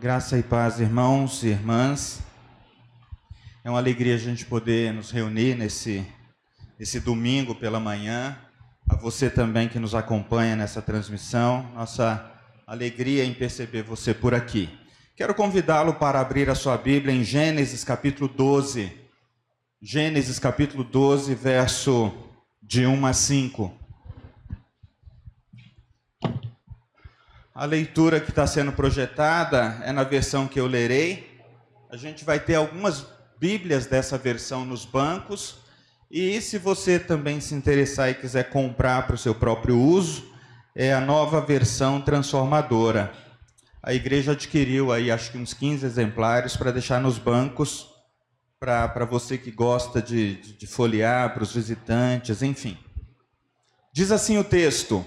Graça e paz, irmãos e irmãs. É uma alegria a gente poder nos reunir nesse, nesse domingo pela manhã. A você também que nos acompanha nessa transmissão. Nossa alegria em perceber você por aqui. Quero convidá-lo para abrir a sua Bíblia em Gênesis capítulo 12. Gênesis capítulo 12, verso de 1 a 5. A leitura que está sendo projetada é na versão que eu lerei. A gente vai ter algumas Bíblias dessa versão nos bancos. E se você também se interessar e quiser comprar para o seu próprio uso, é a nova versão transformadora. A igreja adquiriu aí acho que uns 15 exemplares para deixar nos bancos para você que gosta de, de, de folhear, para os visitantes, enfim. Diz assim o texto.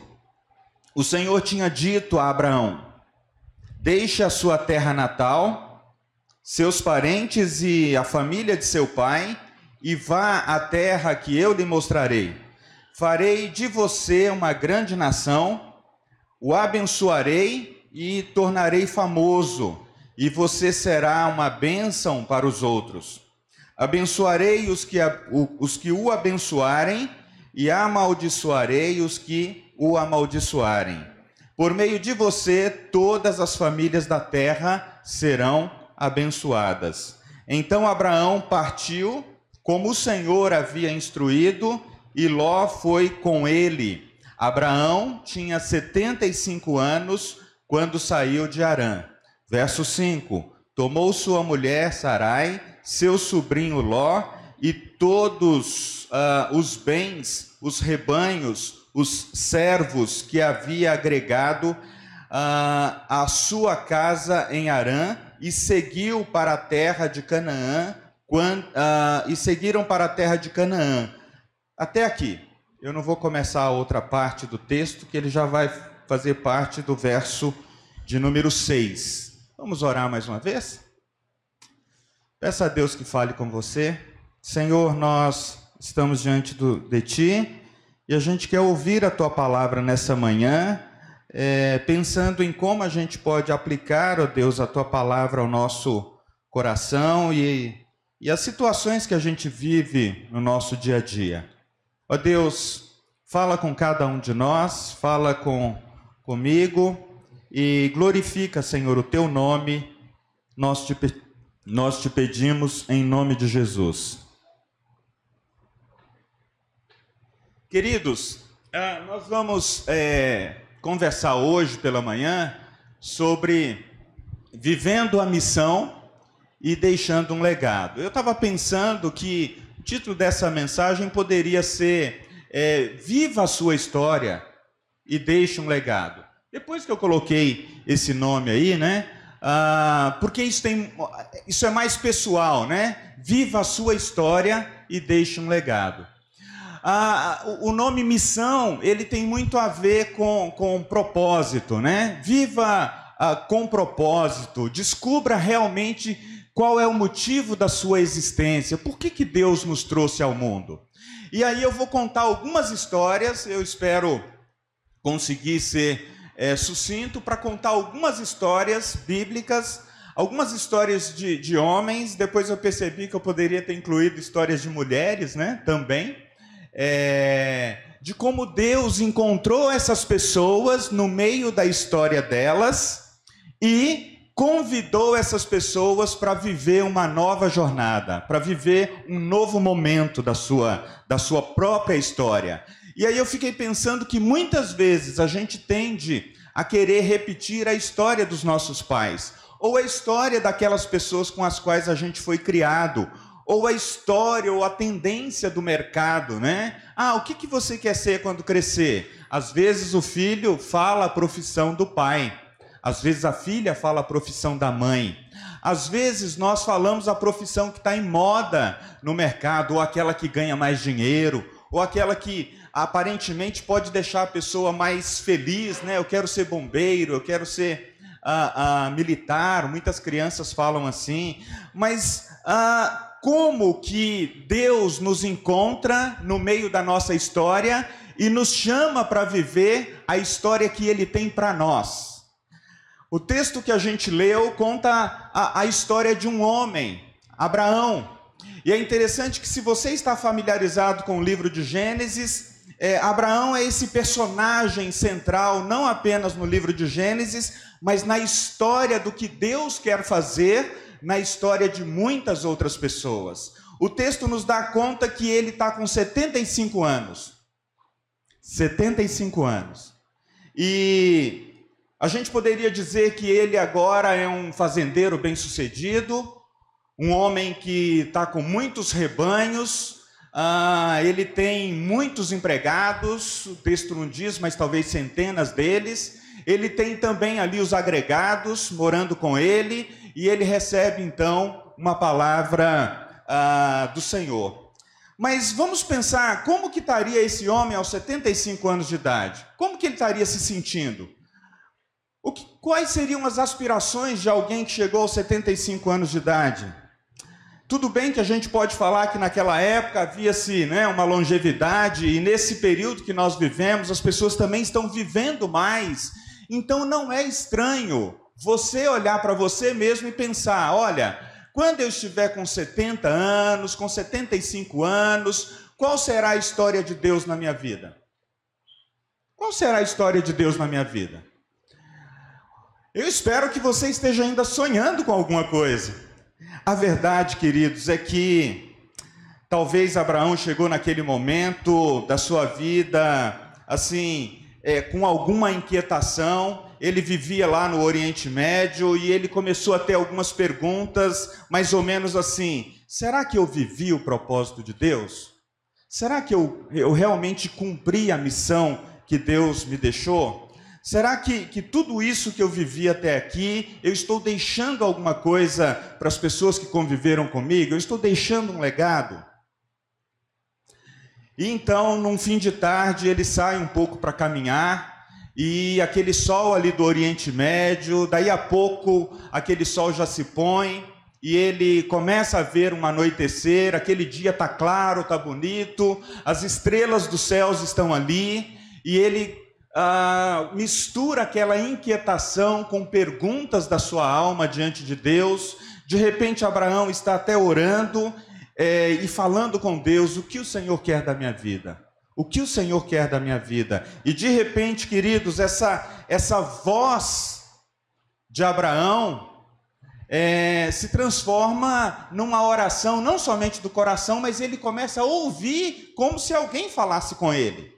O Senhor tinha dito a Abraão: Deixe a sua terra natal, seus parentes e a família de seu pai, e vá à terra que eu lhe mostrarei. Farei de você uma grande nação, o abençoarei e tornarei famoso, e você será uma bênção para os outros. Abençoarei os que, os que o abençoarem, e amaldiçoarei os que o amaldiçoarem. Por meio de você, todas as famílias da terra serão abençoadas. Então Abraão partiu, como o Senhor havia instruído, e Ló foi com ele. Abraão tinha 75 anos quando saiu de Arã. Verso 5: Tomou sua mulher Sarai, seu sobrinho Ló e todos uh, os bens, os rebanhos, os servos que havia agregado uh, à sua casa em Arã e seguiu para a terra de Canaã quando, uh, e seguiram para a terra de Canaã. Até aqui. Eu não vou começar a outra parte do texto, que ele já vai fazer parte do verso de número 6. Vamos orar mais uma vez? Peça a Deus que fale com você. Senhor, nós estamos diante do, de Ti e a gente quer ouvir a tua palavra nessa manhã, é, pensando em como a gente pode aplicar, ó Deus, a tua palavra ao nosso coração e, e as situações que a gente vive no nosso dia a dia. Ó Deus, fala com cada um de nós, fala com comigo e glorifica, Senhor, o teu nome. Nós te, nós te pedimos em nome de Jesus. Queridos, ah, nós vamos é, conversar hoje pela manhã sobre vivendo a missão e deixando um legado. Eu estava pensando que o título dessa mensagem poderia ser é, Viva a sua história e deixe um legado. Depois que eu coloquei esse nome aí, né? Ah, porque isso, tem, isso é mais pessoal, né? Viva a sua história e deixe um legado o nome missão, ele tem muito a ver com, com propósito, né? Viva ah, com propósito, descubra realmente qual é o motivo da sua existência, por que, que Deus nos trouxe ao mundo. E aí eu vou contar algumas histórias, eu espero conseguir ser é, sucinto para contar algumas histórias bíblicas, algumas histórias de, de homens, depois eu percebi que eu poderia ter incluído histórias de mulheres, né, também é, de como Deus encontrou essas pessoas no meio da história delas e convidou essas pessoas para viver uma nova jornada, para viver um novo momento da sua, da sua própria história. E aí eu fiquei pensando que muitas vezes a gente tende a querer repetir a história dos nossos pais, ou a história daquelas pessoas com as quais a gente foi criado, ou a história ou a tendência do mercado, né? Ah, o que, que você quer ser quando crescer? Às vezes o filho fala a profissão do pai, às vezes a filha fala a profissão da mãe. Às vezes nós falamos a profissão que está em moda no mercado, ou aquela que ganha mais dinheiro, ou aquela que aparentemente pode deixar a pessoa mais feliz, né? Eu quero ser bombeiro, eu quero ser ah, ah, militar. Muitas crianças falam assim, mas ah, como que Deus nos encontra no meio da nossa história e nos chama para viver a história que Ele tem para nós. O texto que a gente leu conta a, a história de um homem, Abraão. E é interessante que, se você está familiarizado com o livro de Gênesis, é, Abraão é esse personagem central, não apenas no livro de Gênesis, mas na história do que Deus quer fazer na história de muitas outras pessoas. O texto nos dá conta que ele está com 75 anos. 75 anos. E a gente poderia dizer que ele agora é um fazendeiro bem-sucedido, um homem que está com muitos rebanhos, ah, ele tem muitos empregados, o texto não diz, mas talvez centenas deles. Ele tem também ali os agregados morando com ele, e ele recebe então uma palavra ah, do Senhor. Mas vamos pensar como que estaria esse homem aos 75 anos de idade? Como que ele estaria se sentindo? Que, quais seriam as aspirações de alguém que chegou aos 75 anos de idade? Tudo bem que a gente pode falar que naquela época havia-se né, uma longevidade, e nesse período que nós vivemos, as pessoas também estão vivendo mais. Então não é estranho você olhar para você mesmo e pensar: olha, quando eu estiver com 70 anos, com 75 anos, qual será a história de Deus na minha vida? Qual será a história de Deus na minha vida? Eu espero que você esteja ainda sonhando com alguma coisa. A verdade, queridos, é que talvez Abraão chegou naquele momento da sua vida, assim, é, com alguma inquietação. Ele vivia lá no Oriente Médio e ele começou a ter algumas perguntas, mais ou menos assim: será que eu vivi o propósito de Deus? Será que eu, eu realmente cumpri a missão que Deus me deixou? Será que, que tudo isso que eu vivi até aqui, eu estou deixando alguma coisa para as pessoas que conviveram comigo? Eu estou deixando um legado? E então, num fim de tarde, ele sai um pouco para caminhar, e aquele sol ali do Oriente Médio, daí a pouco aquele sol já se põe, e ele começa a ver um anoitecer, aquele dia está claro, está bonito, as estrelas dos céus estão ali, e ele ah, mistura aquela inquietação com perguntas da sua alma diante de Deus. De repente, Abraão está até orando é, e falando com Deus: o que o Senhor quer da minha vida? O que o Senhor quer da minha vida? E de repente, queridos, essa, essa voz de Abraão é, se transforma numa oração, não somente do coração, mas ele começa a ouvir como se alguém falasse com ele.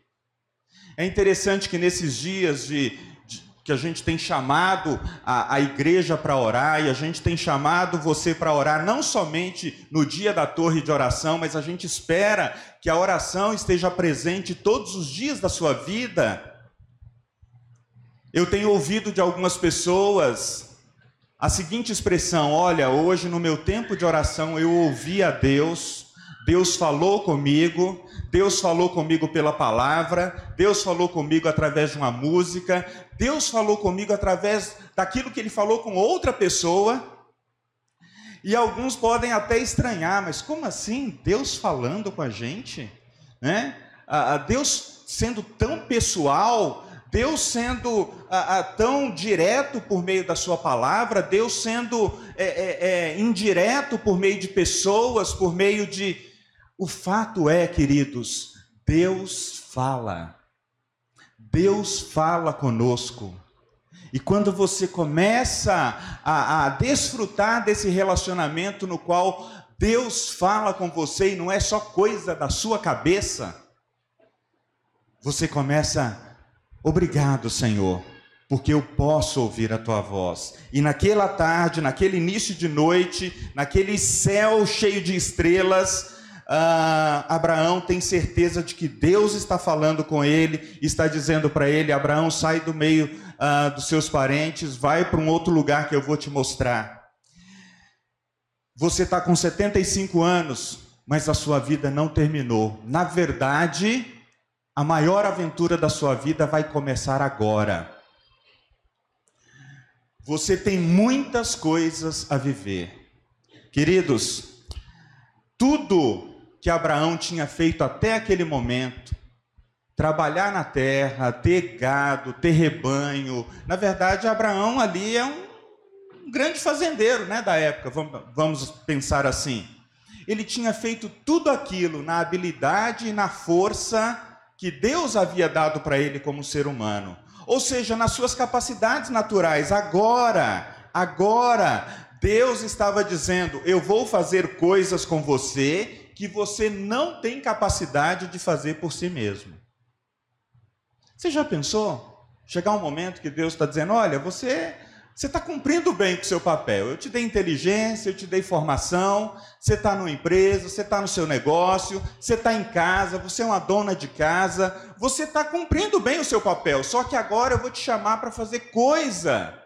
É interessante que nesses dias de, de que a gente tem chamado a, a igreja para orar e a gente tem chamado você para orar não somente no dia da torre de oração, mas a gente espera que a oração esteja presente todos os dias da sua vida. Eu tenho ouvido de algumas pessoas a seguinte expressão: olha, hoje no meu tempo de oração eu ouvi a Deus Deus falou comigo, Deus falou comigo pela palavra, Deus falou comigo através de uma música, Deus falou comigo através daquilo que ele falou com outra pessoa. E alguns podem até estranhar, mas como assim Deus falando com a gente? Né? Deus sendo tão pessoal, Deus sendo tão direto por meio da Sua palavra, Deus sendo é, é, é, indireto por meio de pessoas, por meio de o fato é, queridos, Deus fala. Deus fala conosco. E quando você começa a, a, desfrutar desse relacionamento no qual Deus fala com você e não é só coisa da sua cabeça, você começa, obrigado, Senhor, porque eu posso ouvir a tua voz. E naquela tarde, naquele início de noite, naquele céu cheio de estrelas, ah, Abraão tem certeza de que Deus está falando com ele, está dizendo para ele: Abraão, sai do meio ah, dos seus parentes, vai para um outro lugar que eu vou te mostrar. Você está com 75 anos, mas a sua vida não terminou. Na verdade, a maior aventura da sua vida vai começar agora. Você tem muitas coisas a viver. Queridos, tudo que Abraão tinha feito até aquele momento trabalhar na terra, ter gado, ter rebanho. Na verdade, Abraão ali é um grande fazendeiro né, da época, vamos pensar assim. Ele tinha feito tudo aquilo na habilidade e na força que Deus havia dado para ele como ser humano. Ou seja, nas suas capacidades naturais. Agora, agora, Deus estava dizendo: Eu vou fazer coisas com você que você não tem capacidade de fazer por si mesmo. Você já pensou? Chegar um momento que Deus está dizendo: Olha, você você está cumprindo bem com o seu papel. Eu te dei inteligência, eu te dei formação, você está numa empresa, você está no seu negócio, você está em casa, você é uma dona de casa, você está cumprindo bem o seu papel. Só que agora eu vou te chamar para fazer coisa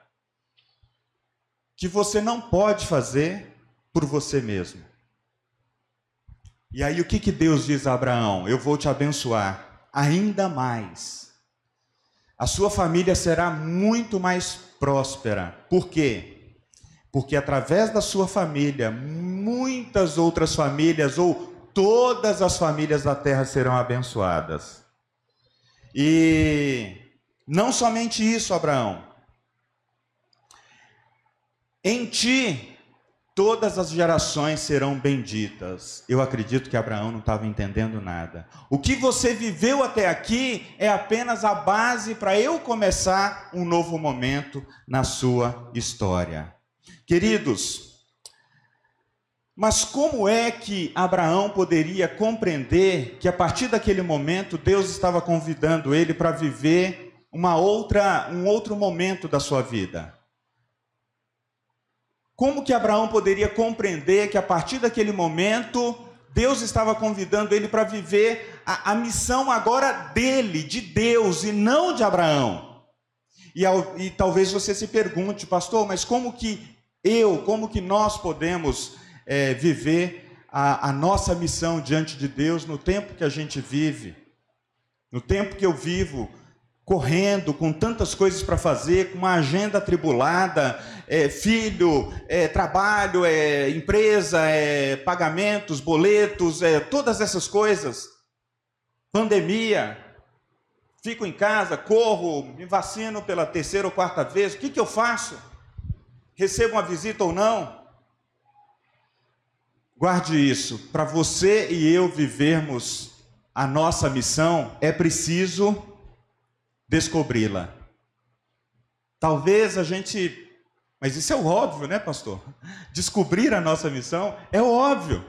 que você não pode fazer por você mesmo. E aí o que, que Deus diz a Abraão? Eu vou te abençoar ainda mais. A sua família será muito mais próspera. Por quê? Porque através da sua família, muitas outras famílias ou todas as famílias da terra serão abençoadas. E não somente isso, Abraão. Em ti todas as gerações serão benditas. Eu acredito que Abraão não estava entendendo nada. O que você viveu até aqui é apenas a base para eu começar um novo momento na sua história. Queridos, mas como é que Abraão poderia compreender que a partir daquele momento Deus estava convidando ele para viver uma outra, um outro momento da sua vida? Como que Abraão poderia compreender que a partir daquele momento Deus estava convidando ele para viver a, a, missão agora dele, de Deus e não de Abraão? E, ao, e talvez você se pergunte, pastor, mas como que eu, como que nós podemos é, viver a, a nossa missão diante de Deus no tempo que a gente vive? No tempo que eu vivo, correndo, com tantas coisas para fazer, com uma agenda atribulada, é, filho, é, trabalho, é, empresa, é, pagamentos, boletos, é, todas essas coisas. Pandemia, fico em casa, corro, me vacino pela terceira ou quarta vez, o que, que eu faço? Recebo uma visita ou não? Guarde isso, para você e eu vivermos a nossa missão, é preciso descobri-la. Talvez a gente. Mas isso é o óbvio, né, pastor? Descobrir a nossa missão é óbvio.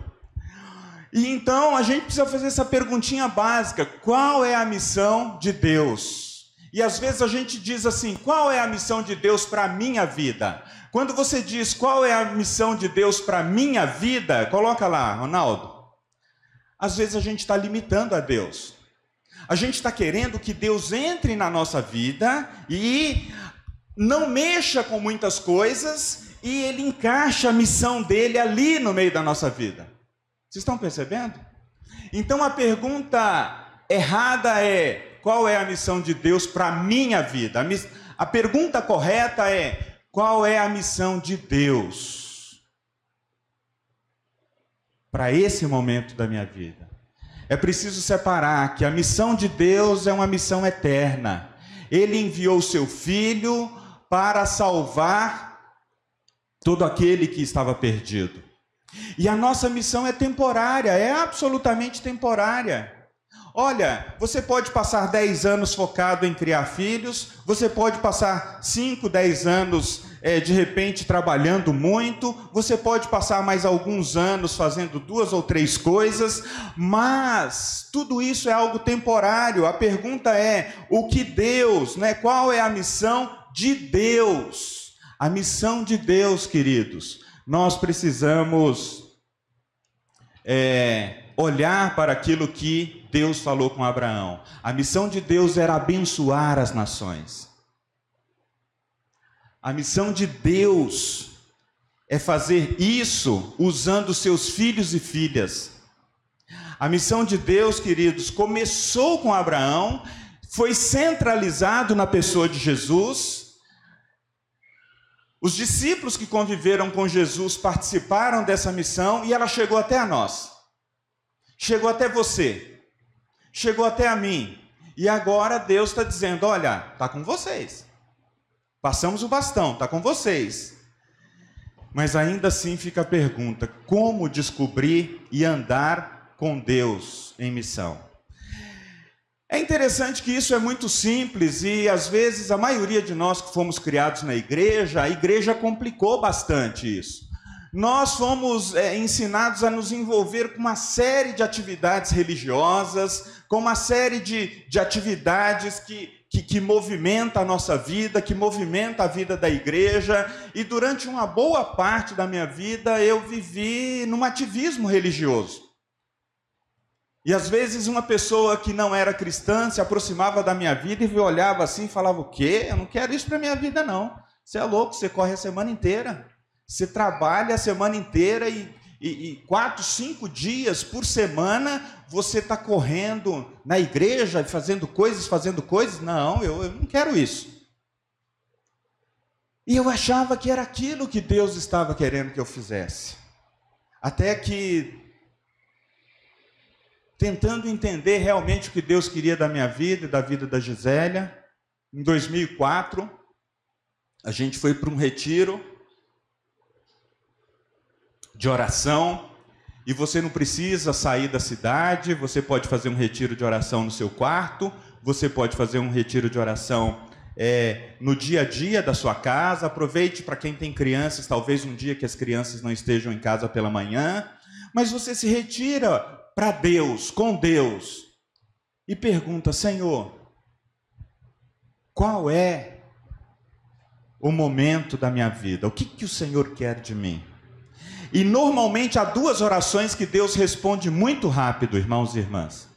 E então a gente precisa fazer essa perguntinha básica: qual é a missão de Deus? E às vezes a gente diz assim: qual é a missão de Deus para a minha vida? Quando você diz qual é a missão de Deus para a minha vida, coloca lá, Ronaldo. Às vezes a gente está limitando a Deus. A gente está querendo que Deus entre na nossa vida e não mexa com muitas coisas e ele encaixa a missão dele ali no meio da nossa vida. Vocês estão percebendo? Então a pergunta errada é: qual é a missão de Deus para a minha vida? A, a pergunta correta é: qual é a missão de Deus para esse momento da minha vida? É preciso separar que a missão de Deus é uma missão eterna. Ele enviou seu filho para salvar todo aquele que estava perdido. E a nossa missão é temporária, é absolutamente temporária. Olha, você pode passar 10 anos focado em criar filhos, você pode passar 5, 10 anos é, de repente trabalhando muito, você pode passar mais alguns anos fazendo duas ou três coisas, mas tudo isso é algo temporário. A pergunta é: o que Deus, né? Qual é a missão de Deus? A missão de Deus, queridos, nós precisamos é, olhar para aquilo que Deus falou com Abraão. A missão de Deus era abençoar as nações. A missão de Deus é fazer isso usando seus filhos e filhas. A missão de Deus, queridos, começou com Abraão, foi centralizado na pessoa de Jesus. Os discípulos que conviveram com Jesus participaram dessa missão e ela chegou até a nós. Chegou até você. Chegou até a mim. E agora Deus está dizendo: olha, está com vocês. Passamos o bastão, está com vocês. Mas ainda assim fica a pergunta: como descobrir e andar com Deus em missão? É interessante que isso é muito simples e às vezes a maioria de nós que fomos criados na igreja, a igreja complicou bastante isso. Nós fomos é, ensinados a nos envolver com uma série de atividades religiosas, com uma série de, de atividades que, que, que movimenta a nossa vida, que movimenta a vida da igreja, e durante uma boa parte da minha vida eu vivi num ativismo religioso. E às vezes uma pessoa que não era cristã se aproximava da minha vida e olhava assim e falava: O quê? Eu não quero isso para minha vida, não. Você é louco, você corre a semana inteira. Você trabalha a semana inteira e, e, e quatro, cinco dias por semana você está correndo na igreja, fazendo coisas, fazendo coisas. Não, eu, eu não quero isso. E eu achava que era aquilo que Deus estava querendo que eu fizesse. Até que tentando entender realmente o que Deus queria da minha vida e da vida da Gisélia. Em 2004, a gente foi para um retiro de oração. E você não precisa sair da cidade, você pode fazer um retiro de oração no seu quarto, você pode fazer um retiro de oração é, no dia a dia da sua casa. Aproveite para quem tem crianças, talvez um dia que as crianças não estejam em casa pela manhã. Mas você se retira para Deus, com Deus, e pergunta: Senhor, qual é o momento da minha vida? O que, que o Senhor quer de mim? E normalmente há duas orações que Deus responde muito rápido, irmãos e irmãs.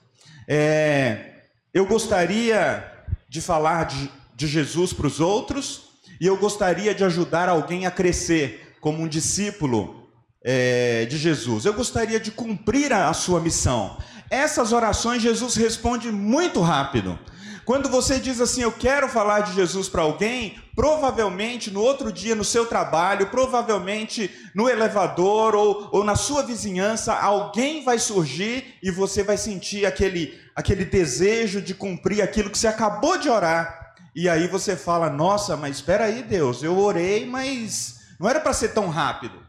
É, eu gostaria de falar de, de Jesus para os outros, e eu gostaria de ajudar alguém a crescer como um discípulo é, de Jesus. Eu gostaria de cumprir a, a sua missão. Essas orações Jesus responde muito rápido. Quando você diz assim, eu quero falar de Jesus para alguém, provavelmente no outro dia no seu trabalho, provavelmente no elevador ou, ou na sua vizinhança, alguém vai surgir e você vai sentir aquele, aquele desejo de cumprir aquilo que você acabou de orar. E aí você fala: Nossa, mas espera aí, Deus, eu orei, mas não era para ser tão rápido.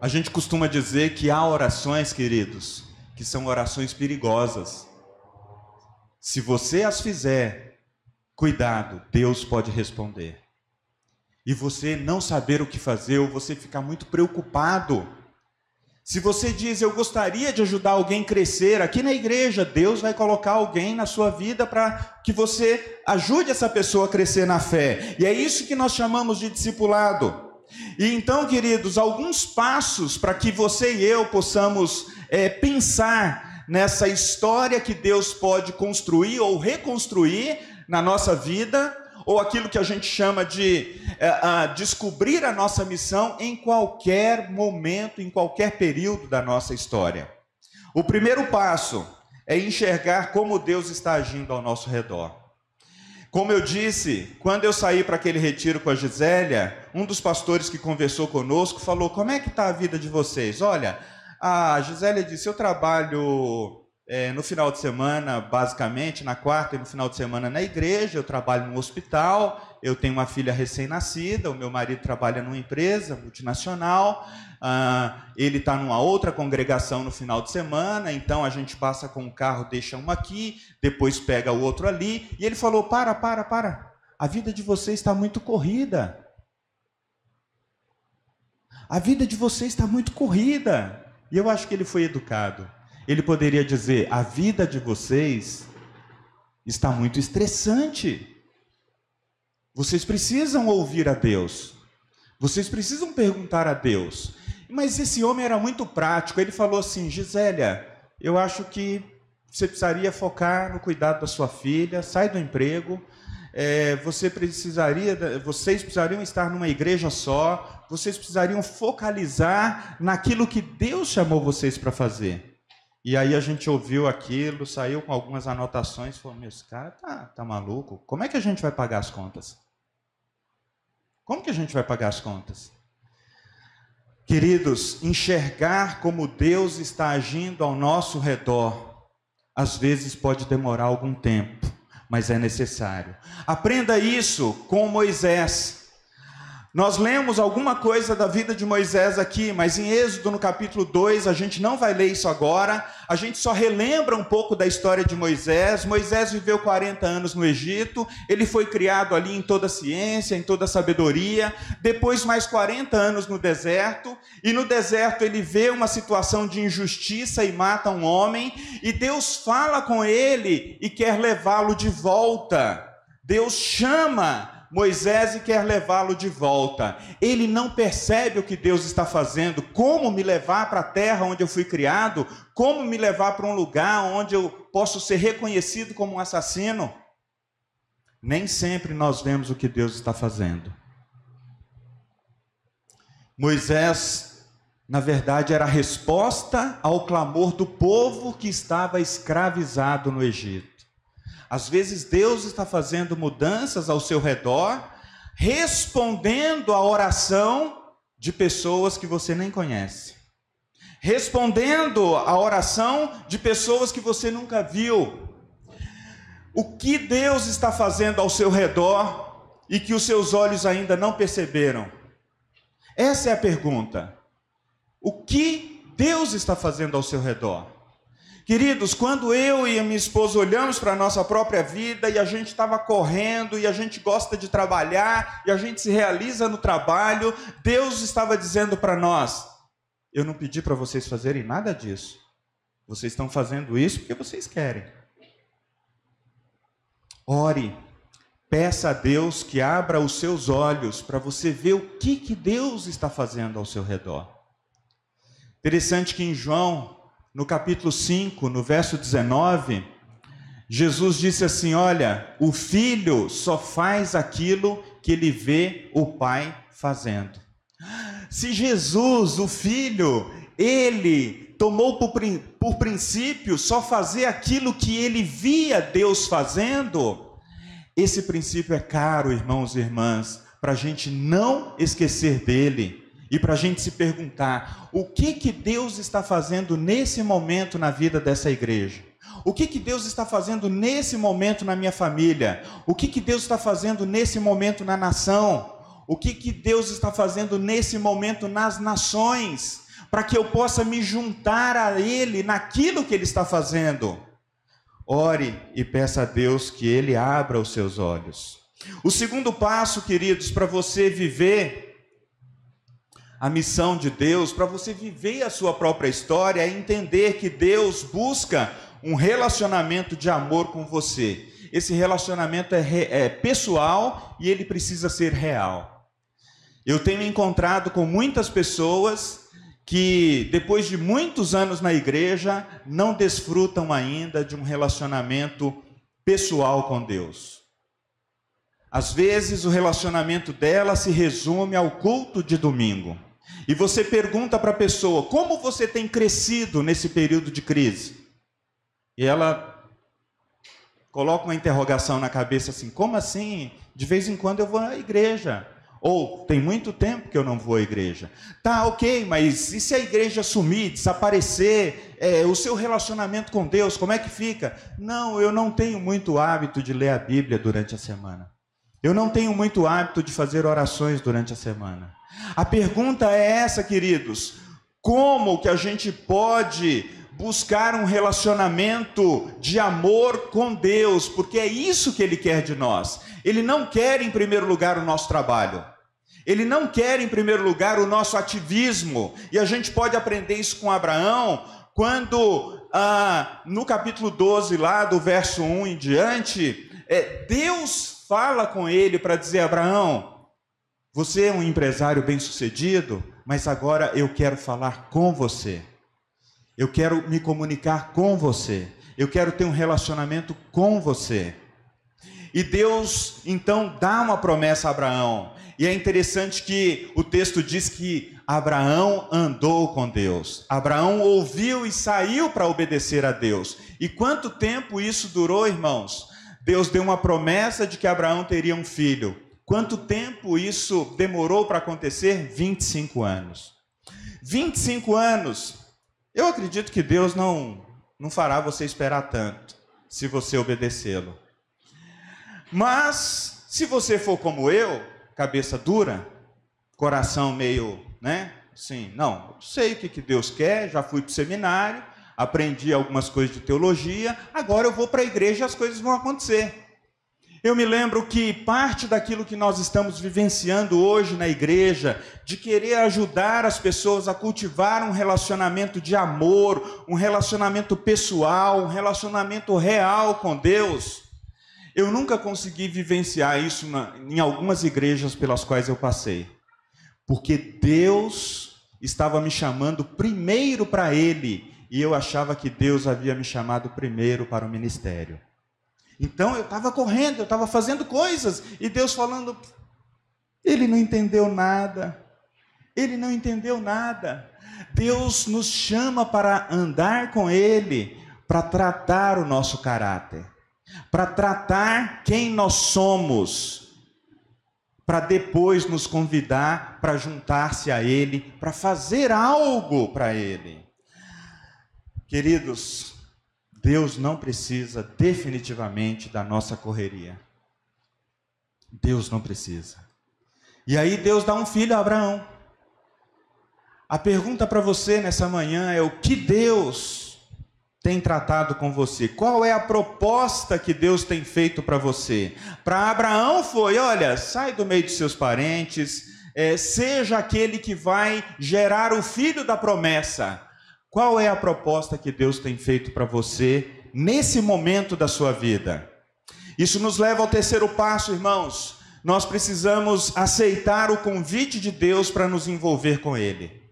A gente costuma dizer que há orações, queridos, que são orações perigosas. Se você as fizer, cuidado, Deus pode responder. E você não saber o que fazer, ou você ficar muito preocupado. Se você diz, eu gostaria de ajudar alguém a crescer, aqui na igreja, Deus vai colocar alguém na sua vida para que você ajude essa pessoa a crescer na fé. E é isso que nós chamamos de discipulado. E então, queridos, alguns passos para que você e eu possamos é, pensar nessa história que Deus pode construir ou reconstruir na nossa vida, ou aquilo que a gente chama de é, descobrir a nossa missão em qualquer momento, em qualquer período da nossa história. O primeiro passo é enxergar como Deus está agindo ao nosso redor. Como eu disse, quando eu saí para aquele retiro com a Gisélia, um dos pastores que conversou conosco falou: Como é que está a vida de vocês? Olha, a Gisélia disse: Eu trabalho é, no final de semana, basicamente, na quarta e no final de semana na igreja, eu trabalho no hospital, eu tenho uma filha recém-nascida, o meu marido trabalha numa empresa multinacional, ah, ele está numa outra congregação no final de semana, então a gente passa com o carro, deixa um aqui, depois pega o outro ali, e ele falou: para, para, para, a vida de vocês está muito corrida. A vida de vocês está muito corrida. E eu acho que ele foi educado. Ele poderia dizer: a vida de vocês está muito estressante. Vocês precisam ouvir a Deus. Vocês precisam perguntar a Deus. Mas esse homem era muito prático. Ele falou assim: Gisélia, eu acho que você precisaria focar no cuidado da sua filha, sai do emprego. É, você precisaria, vocês precisariam estar numa igreja só. Vocês precisariam focalizar naquilo que Deus chamou vocês para fazer. E aí a gente ouviu aquilo, saiu com algumas anotações, falou: "Meu, esse cara tá, tá maluco? Como é que a gente vai pagar as contas? Como que a gente vai pagar as contas?" Queridos, enxergar como Deus está agindo ao nosso redor às vezes pode demorar algum tempo, mas é necessário. Aprenda isso com Moisés. Nós lemos alguma coisa da vida de Moisés aqui, mas em Êxodo no capítulo 2, a gente não vai ler isso agora, a gente só relembra um pouco da história de Moisés. Moisés viveu 40 anos no Egito, ele foi criado ali em toda ciência, em toda sabedoria, depois mais 40 anos no deserto, e no deserto ele vê uma situação de injustiça e mata um homem, e Deus fala com ele e quer levá-lo de volta. Deus chama Moisés quer levá-lo de volta. Ele não percebe o que Deus está fazendo, como me levar para a terra onde eu fui criado, como me levar para um lugar onde eu posso ser reconhecido como um assassino. Nem sempre nós vemos o que Deus está fazendo. Moisés, na verdade, era a resposta ao clamor do povo que estava escravizado no Egito. Às vezes Deus está fazendo mudanças ao seu redor, respondendo à oração de pessoas que você nem conhece. Respondendo à oração de pessoas que você nunca viu. O que Deus está fazendo ao seu redor e que os seus olhos ainda não perceberam? Essa é a pergunta. O que Deus está fazendo ao seu redor? Queridos, quando eu e a minha esposa olhamos para a nossa própria vida e a gente estava correndo e a gente gosta de trabalhar e a gente se realiza no trabalho, Deus estava dizendo para nós: Eu não pedi para vocês fazerem nada disso. Vocês estão fazendo isso porque vocês querem. Ore, peça a Deus que abra os seus olhos para você ver o que, que Deus está fazendo ao seu redor. Interessante que em João no capítulo 5, no verso 19, Jesus disse assim: Olha, o filho só faz aquilo que ele vê o pai fazendo. Se Jesus, o filho, ele tomou por, por princípio só fazer aquilo que ele via Deus fazendo, esse princípio é caro, irmãos e irmãs, para a gente não esquecer dele e para a gente se perguntar o que que Deus está fazendo nesse momento na vida dessa igreja. O que, que Deus está fazendo nesse momento na minha família? O que, que Deus está fazendo nesse momento na nação? O que, que Deus está fazendo nesse momento nas nações? Para que eu possa me juntar a Ele naquilo que Ele está fazendo. Ore e peça a Deus que Ele abra os seus olhos. O segundo passo, queridos, para você viver a missão de Deus, para você viver a sua própria história, é entender que Deus busca um relacionamento de amor com você. Esse relacionamento é, é pessoal e ele precisa ser real. Eu tenho encontrado com muitas pessoas que, depois de muitos anos na igreja, não desfrutam ainda de um relacionamento pessoal com Deus. Às vezes, o relacionamento dela se resume ao culto de domingo. E você pergunta para a pessoa: como você tem crescido nesse período de crise? E ela coloca uma interrogação na cabeça assim: como assim? De vez em quando eu vou à igreja. Ou tem muito tempo que eu não vou à igreja. Tá, ok, mas e se a igreja sumir, desaparecer? É, o seu relacionamento com Deus, como é que fica? Não, eu não tenho muito hábito de ler a Bíblia durante a semana. Eu não tenho muito hábito de fazer orações durante a semana. A pergunta é essa, queridos: como que a gente pode buscar um relacionamento de amor com Deus? Porque é isso que Ele quer de nós. Ele não quer, em primeiro lugar, o nosso trabalho. Ele não quer, em primeiro lugar, o nosso ativismo. E a gente pode aprender isso com Abraão, quando ah, no capítulo 12, lá do verso 1 em diante, é, Deus fala com ele para dizer: Abraão, você é um empresário bem-sucedido, mas agora eu quero falar com você. Eu quero me comunicar com você. Eu quero ter um relacionamento com você. E Deus então dá uma promessa a Abraão. E é interessante que o texto diz que Abraão andou com Deus. Abraão ouviu e saiu para obedecer a Deus. E quanto tempo isso durou, irmãos? Deus deu uma promessa de que Abraão teria um filho. Quanto tempo isso demorou para acontecer? 25 anos. 25 anos. Eu acredito que Deus não não fará você esperar tanto, se você obedecê-lo. Mas, se você for como eu, cabeça dura, coração meio, né? Sim, não, sei o que, que Deus quer, já fui para o seminário, aprendi algumas coisas de teologia, agora eu vou para a igreja e as coisas vão acontecer. Eu me lembro que parte daquilo que nós estamos vivenciando hoje na igreja, de querer ajudar as pessoas a cultivar um relacionamento de amor, um relacionamento pessoal, um relacionamento real com Deus, eu nunca consegui vivenciar isso na, em algumas igrejas pelas quais eu passei. Porque Deus estava me chamando primeiro para Ele, e eu achava que Deus havia me chamado primeiro para o ministério. Então eu estava correndo, eu estava fazendo coisas, e Deus falando, ele não entendeu nada. Ele não entendeu nada. Deus nos chama para andar com Ele, para tratar o nosso caráter, para tratar quem nós somos, para depois nos convidar para juntar-se a Ele, para fazer algo para Ele. Queridos, Deus não precisa definitivamente da nossa correria. Deus não precisa. E aí Deus dá um filho a Abraão. A pergunta para você nessa manhã é: o que Deus tem tratado com você? Qual é a proposta que Deus tem feito para você? Para Abraão foi: olha, sai do meio de seus parentes, é, seja aquele que vai gerar o filho da promessa. Qual é a proposta que Deus tem feito para você nesse momento da sua vida? Isso nos leva ao terceiro passo, irmãos. Nós precisamos aceitar o convite de Deus para nos envolver com Ele.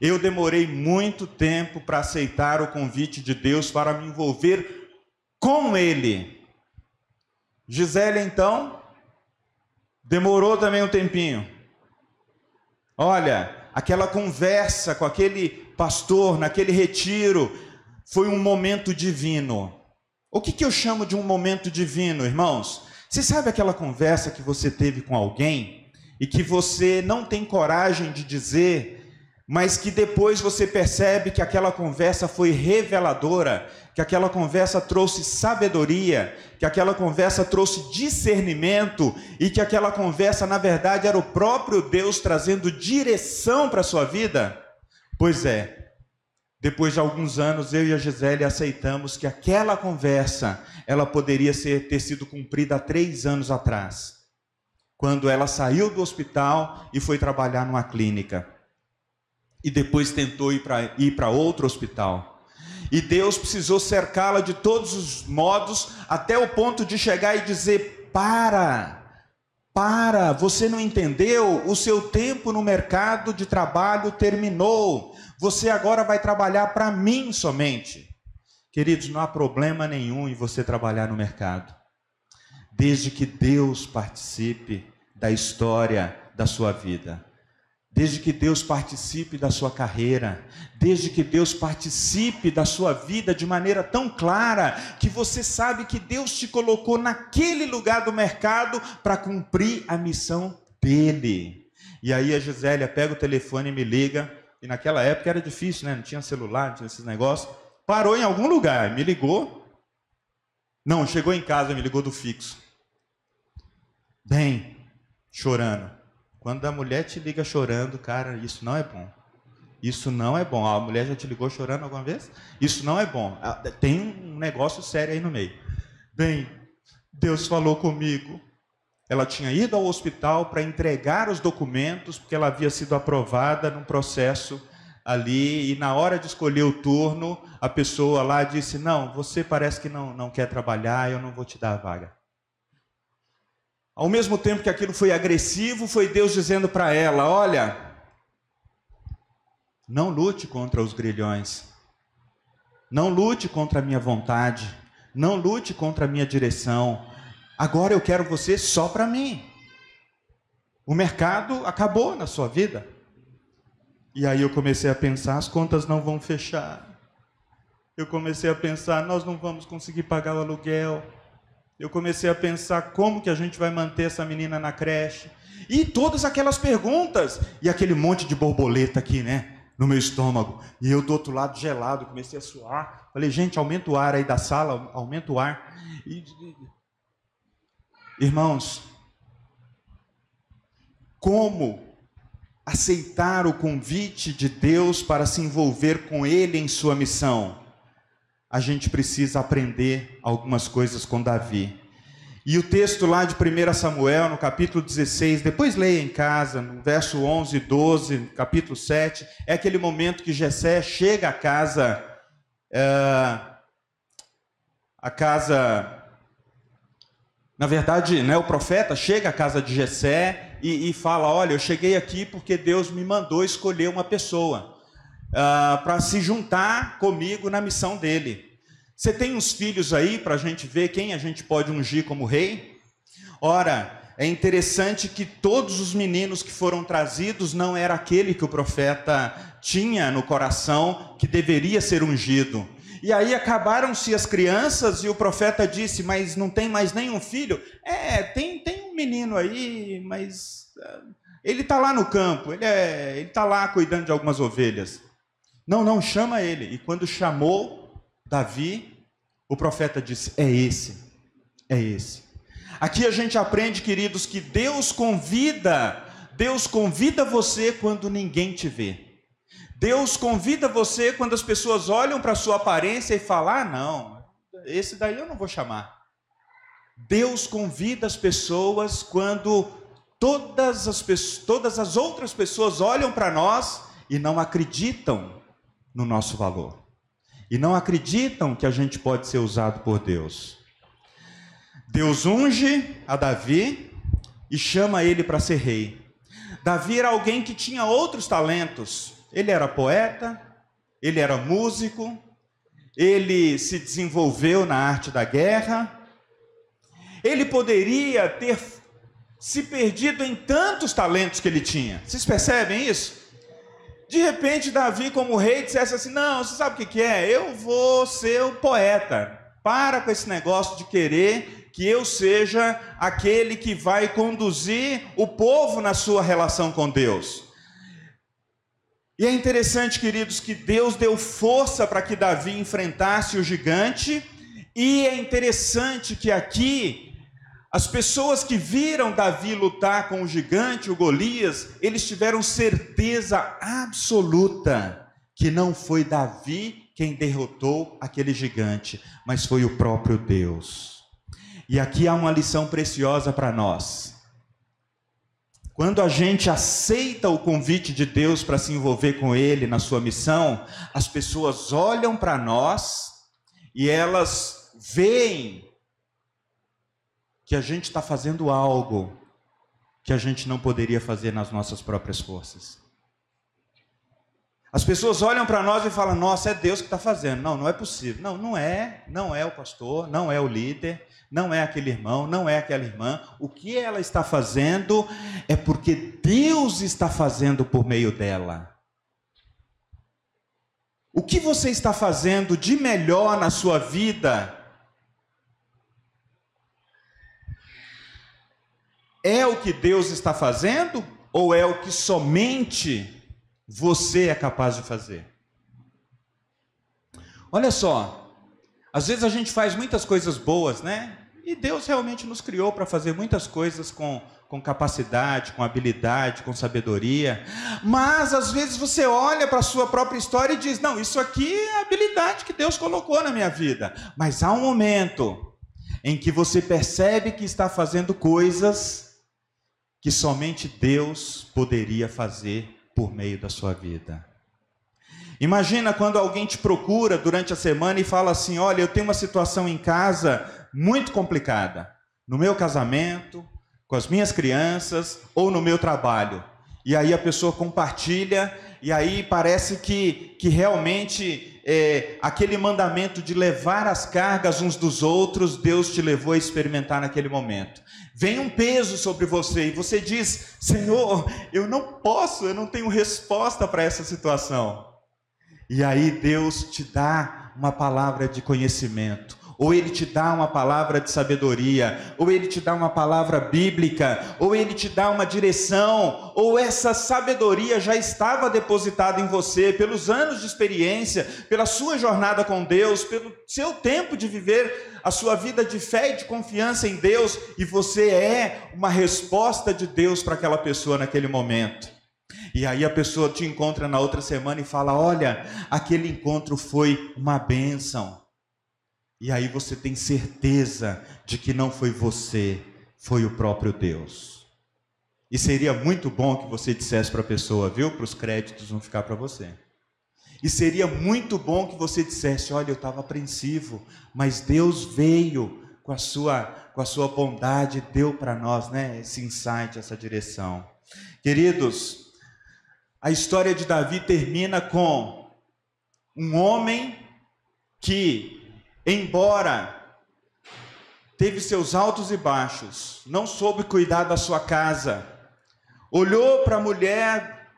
Eu demorei muito tempo para aceitar o convite de Deus para me envolver com Ele. Gisele, então, demorou também um tempinho. Olha, aquela conversa com aquele pastor, naquele retiro, foi um momento divino. O que, que eu chamo de um momento divino, irmãos? Você sabe aquela conversa que você teve com alguém e que você não tem coragem de dizer, mas que depois você percebe que aquela conversa foi reveladora, que aquela conversa trouxe sabedoria, que aquela conversa trouxe discernimento e que aquela conversa, na verdade, era o próprio Deus trazendo direção para a sua vida? Pois é, depois de alguns anos, eu e a Gisele aceitamos que aquela conversa, ela poderia ser, ter sido cumprida há três anos atrás, quando ela saiu do hospital e foi trabalhar numa clínica. E depois tentou ir para ir outro hospital. E Deus precisou cercá-la de todos os modos, até o ponto de chegar e dizer: para, para, você não entendeu? O seu tempo no mercado de trabalho terminou. Você agora vai trabalhar para mim somente. Queridos, não há problema nenhum em você trabalhar no mercado, desde que Deus participe da história da sua vida desde que Deus participe da sua carreira, desde que Deus participe da sua vida de maneira tão clara que você sabe que Deus te colocou naquele lugar do mercado para cumprir a missão dele. E aí a Gisélia pega o telefone e me liga, e naquela época era difícil, né? Não tinha celular, não tinha esses negócios. Parou em algum lugar, me ligou. Não, chegou em casa, me ligou do fixo. Bem, chorando. Quando a mulher te liga chorando, cara, isso não é bom. Isso não é bom. A mulher já te ligou chorando alguma vez? Isso não é bom. Ah, tem um negócio sério aí no meio. Bem, Deus falou comigo. Ela tinha ido ao hospital para entregar os documentos, porque ela havia sido aprovada num processo ali, e na hora de escolher o turno, a pessoa lá disse: Não, você parece que não, não quer trabalhar, eu não vou te dar a vaga. Ao mesmo tempo que aquilo foi agressivo, foi Deus dizendo para ela: Olha, não lute contra os grilhões, não lute contra a minha vontade, não lute contra a minha direção. Agora eu quero você só para mim. O mercado acabou na sua vida. E aí eu comecei a pensar: as contas não vão fechar. Eu comecei a pensar: nós não vamos conseguir pagar o aluguel eu comecei a pensar como que a gente vai manter essa menina na creche. E todas aquelas perguntas. E aquele monte de borboleta aqui, né? no meu estômago. E eu do outro lado gelado, comecei a suar. Falei, gente, aumenta o ar aí da sala, aumenta o ar. E, irmãos, como aceitar o convite de Deus para se envolver com Ele em sua missão? A gente precisa aprender algumas coisas com Davi. E o texto lá de 1 Samuel, no capítulo 16, depois leia em casa, no verso 11 e 12, capítulo 7, é aquele momento que Jessé chega à casa, é, a casa, na verdade, né, o profeta chega à casa de Jessé e, e fala, olha, eu cheguei aqui porque Deus me mandou escolher uma pessoa uh, para se juntar comigo na missão dele. Você tem uns filhos aí para a gente ver quem a gente pode ungir como rei? Ora, é interessante que todos os meninos que foram trazidos não era aquele que o profeta tinha no coração que deveria ser ungido. E aí acabaram-se as crianças e o profeta disse: Mas não tem mais nenhum filho? É, tem, tem um menino aí, mas uh, ele está lá no campo, ele é, está lá cuidando de algumas ovelhas. Não, não, chama ele. E quando chamou, Davi, o profeta disse: É esse, é esse. Aqui a gente aprende, queridos, que Deus convida, Deus convida você quando ninguém te vê. Deus convida você quando as pessoas olham para a sua aparência e falam: Ah, não, esse daí eu não vou chamar. Deus convida as pessoas quando todas as, todas as outras pessoas olham para nós e não acreditam no nosso valor e não acreditam que a gente pode ser usado por Deus. Deus unge a Davi e chama ele para ser rei. Davi era alguém que tinha outros talentos. Ele era poeta, ele era músico, ele se desenvolveu na arte da guerra. Ele poderia ter se perdido em tantos talentos que ele tinha. Vocês percebem isso? De repente, Davi, como rei, dissesse assim: Não, você sabe o que, é? Eu vou ser o poeta. Para com esse negócio de querer que eu seja aquele que vai conduzir o povo na sua relação com Deus. E é interessante, queridos, que Deus deu força para que Davi enfrentasse o gigante, e é interessante que aqui as pessoas que viram Davi lutar com o gigante, o Golias, eles tiveram certeza absoluta que não foi Davi quem derrotou aquele gigante, mas foi o próprio Deus. E aqui há uma lição preciosa para nós. Quando a gente aceita o convite de Deus para se envolver com Ele na sua missão, as pessoas olham para nós e elas veem que a gente está fazendo algo que a gente não poderia fazer nas nossas próprias forças. As pessoas olham para nós e falam: Nossa, é Deus que está fazendo. Não, não é possível. Não, não é. Não é o pastor, não é o líder, não é aquele irmão, não é aquela irmã. O que ela está fazendo é porque Deus está fazendo por meio dela. O que você está fazendo de melhor na sua vida é o que Deus está fazendo ou é o que somente você é capaz de fazer? Olha só, às vezes a gente faz muitas coisas boas, né? E Deus realmente nos criou para fazer muitas coisas com, com capacidade, com habilidade, com sabedoria. Mas às vezes você olha para a sua própria história e diz: Não, isso aqui é a habilidade que Deus colocou na minha vida. Mas há um momento em que você percebe que está fazendo coisas que somente Deus poderia fazer por meio da sua vida. Imagina quando alguém te procura durante a semana e fala assim: Olha, eu tenho uma situação em casa muito complicada, no meu casamento, com as minhas crianças ou no meu trabalho. E aí a pessoa compartilha, e aí parece que, que realmente é, aquele mandamento de levar as cargas uns dos outros, Deus te levou a experimentar naquele momento vem um peso sobre você e você diz: Senhor, eu não posso, eu não tenho resposta para essa situação. E aí Deus te dá uma palavra de conhecimento. Ou ele te dá uma palavra de sabedoria, ou ele te dá uma palavra bíblica, ou ele te dá uma direção, ou essa sabedoria já estava depositada em você pelos anos de experiência, pela sua jornada com Deus, pelo seu tempo de viver a sua vida de fé e de confiança em Deus, e você é uma resposta de Deus para aquela pessoa naquele momento. E aí a pessoa te encontra na outra semana e fala: Olha, aquele encontro foi uma bênção. E aí você tem certeza de que não foi você, foi o próprio Deus. E seria muito bom que você dissesse para a pessoa, viu? Para os créditos não ficar para você. E seria muito bom que você dissesse: Olha, eu estava apreensivo, mas Deus veio com a sua, com a sua bondade, deu para nós né, esse insight, essa direção. Queridos, a história de Davi termina com um homem que embora teve seus altos e baixos, não soube cuidar da sua casa, olhou para a mulher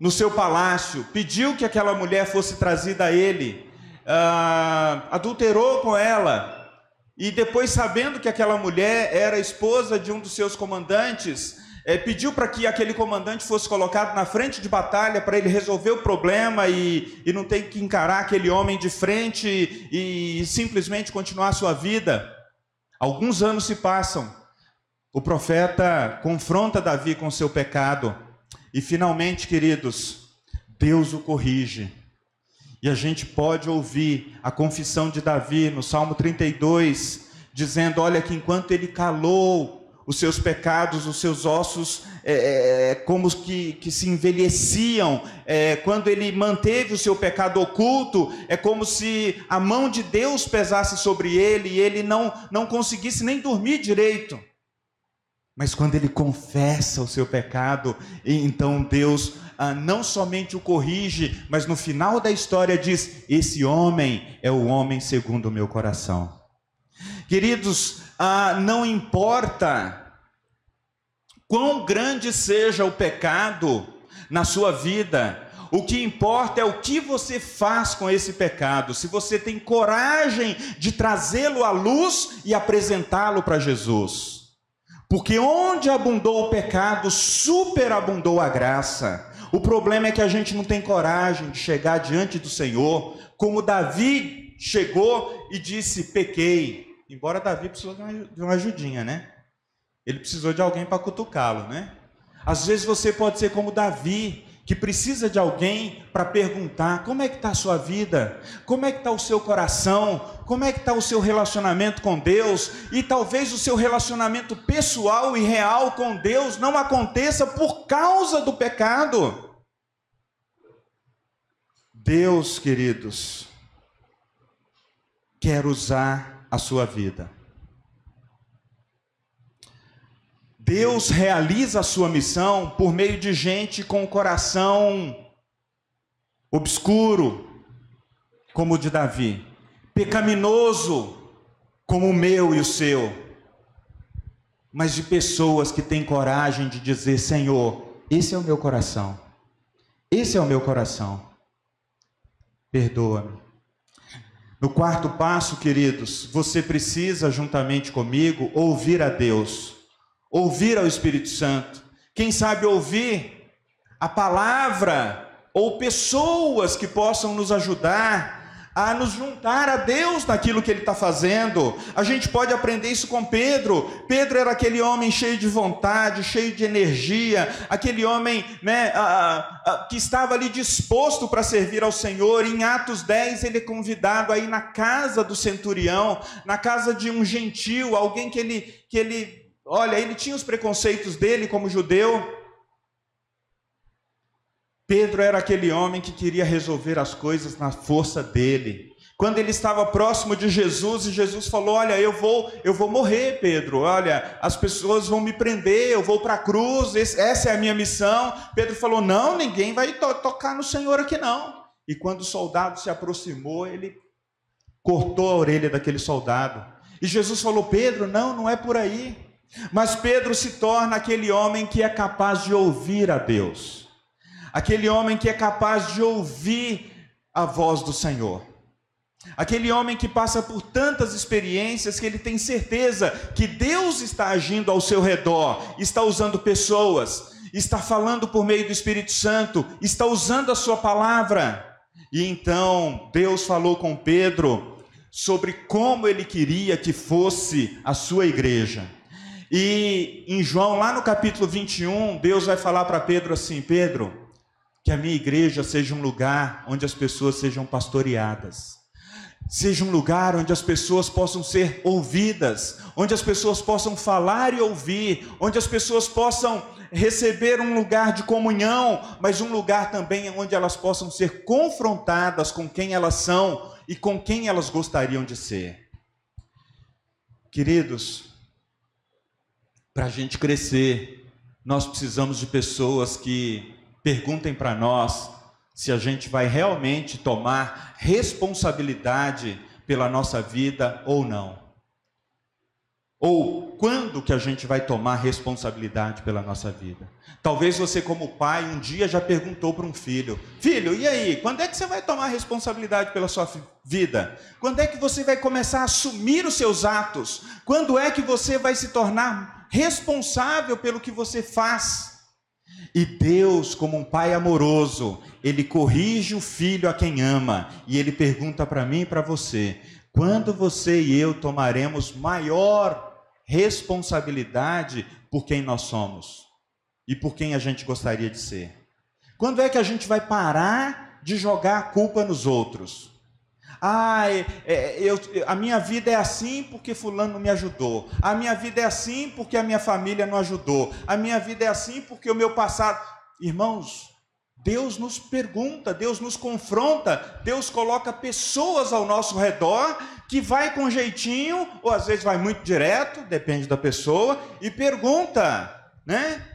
no seu palácio, pediu que aquela mulher fosse trazida a ele, uh, adulterou com ela, e depois, sabendo que aquela mulher era esposa de um dos seus comandantes, é, pediu para que aquele comandante fosse colocado na frente de batalha para ele resolver o problema e, e não ter que encarar aquele homem de frente e, e simplesmente continuar a sua vida. Alguns anos se passam, o profeta confronta Davi com seu pecado e finalmente, queridos, Deus o corrige. E a gente pode ouvir a confissão de Davi no Salmo 32, dizendo: Olha, que enquanto ele calou os seus pecados, os seus ossos, é, é, é, como que, que se envelheciam. É, quando ele manteve o seu pecado oculto, é como se a mão de Deus pesasse sobre ele e ele não, não conseguisse nem dormir direito. Mas quando ele confessa o seu pecado, então Deus ah, não somente o corrige, mas no final da história diz: Esse homem é o homem segundo o meu coração. Queridos, ah, não importa quão grande seja o pecado na sua vida, o que importa é o que você faz com esse pecado, se você tem coragem de trazê-lo à luz e apresentá-lo para Jesus. Porque onde abundou o pecado, superabundou a graça. O problema é que a gente não tem coragem de chegar diante do Senhor, como Davi chegou e disse: pequei. Embora Davi precisou de uma ajudinha, né? Ele precisou de alguém para cutucá-lo, né? Às vezes você pode ser como Davi, que precisa de alguém para perguntar como é que está a sua vida, como é que está o seu coração, como é que está o seu relacionamento com Deus, e talvez o seu relacionamento pessoal e real com Deus não aconteça por causa do pecado. Deus, queridos, quer usar a sua vida. Deus realiza a sua missão por meio de gente com o coração obscuro, como o de Davi, pecaminoso, como o meu e o seu, mas de pessoas que têm coragem de dizer: Senhor, esse é o meu coração, esse é o meu coração, perdoa-me. No quarto passo, queridos, você precisa, juntamente comigo, ouvir a Deus, ouvir ao Espírito Santo. Quem sabe ouvir a palavra ou pessoas que possam nos ajudar a nos juntar a Deus naquilo que Ele está fazendo. A gente pode aprender isso com Pedro. Pedro era aquele homem cheio de vontade, cheio de energia, aquele homem né, a, a, que estava ali disposto para servir ao Senhor. Em Atos 10, ele é convidado a ir na casa do centurião, na casa de um gentil, alguém que ele, que ele, olha, ele tinha os preconceitos dele como judeu. Pedro era aquele homem que queria resolver as coisas na força dele. Quando ele estava próximo de Jesus e Jesus falou: "Olha, eu vou, eu vou morrer, Pedro. Olha, as pessoas vão me prender, eu vou para a cruz, essa é a minha missão". Pedro falou: "Não, ninguém vai to tocar no Senhor aqui não". E quando o soldado se aproximou, ele cortou a orelha daquele soldado. E Jesus falou: "Pedro, não, não é por aí". Mas Pedro se torna aquele homem que é capaz de ouvir a Deus aquele homem que é capaz de ouvir a voz do Senhor. Aquele homem que passa por tantas experiências que ele tem certeza que Deus está agindo ao seu redor, está usando pessoas, está falando por meio do Espírito Santo, está usando a sua palavra. E então Deus falou com Pedro sobre como ele queria que fosse a sua igreja. E em João, lá no capítulo 21, Deus vai falar para Pedro assim: Pedro, que a minha igreja seja um lugar onde as pessoas sejam pastoreadas seja um lugar onde as pessoas possam ser ouvidas, onde as pessoas possam falar e ouvir, onde as pessoas possam receber um lugar de comunhão, mas um lugar também onde elas possam ser confrontadas com quem elas são e com quem elas gostariam de ser. Queridos, para a gente crescer, nós precisamos de pessoas que perguntem para nós se a gente vai realmente tomar responsabilidade pela nossa vida ou não. Ou quando que a gente vai tomar responsabilidade pela nossa vida? Talvez você, como pai, um dia já perguntou para um filho: Filho, e aí? Quando é que você vai tomar responsabilidade pela sua vida? Quando é que você vai começar a assumir os seus atos? Quando é que você vai se tornar responsável pelo que você faz? E Deus, como um pai amoroso, ele corrige o filho a quem ama, e ele pergunta para mim e para você: quando você e eu tomaremos maior responsabilidade por quem nós somos e por quem a gente gostaria de ser? Quando é que a gente vai parar de jogar a culpa nos outros? Ah, eu, a minha vida é assim porque fulano me ajudou. A minha vida é assim porque a minha família não ajudou. A minha vida é assim porque o meu passado. Irmãos, Deus nos pergunta, Deus nos confronta, Deus coloca pessoas ao nosso redor que vai com jeitinho, ou às vezes vai muito direto, depende da pessoa, e pergunta, né?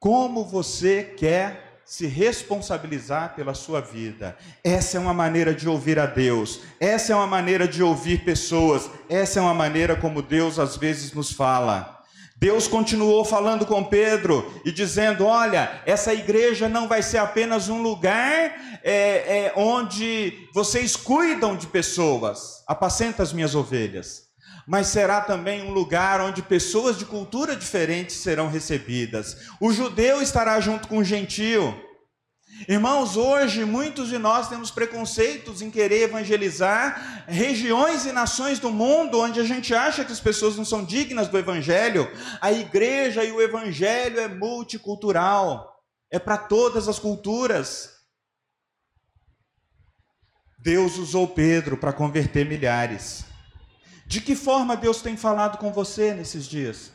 Como você quer se responsabilizar pela sua vida. Essa é uma maneira de ouvir a Deus, essa é uma maneira de ouvir pessoas, essa é uma maneira como Deus às vezes nos fala. Deus continuou falando com Pedro e dizendo: Olha, essa igreja não vai ser apenas um lugar é, é, onde vocês cuidam de pessoas, apacenta as minhas ovelhas mas será também um lugar onde pessoas de cultura diferente serão recebidas. O judeu estará junto com o gentio. Irmãos, hoje muitos de nós temos preconceitos em querer evangelizar regiões e nações do mundo onde a gente acha que as pessoas não são dignas do evangelho. A igreja e o evangelho é multicultural, é para todas as culturas. Deus usou Pedro para converter milhares. De que forma Deus tem falado com você nesses dias?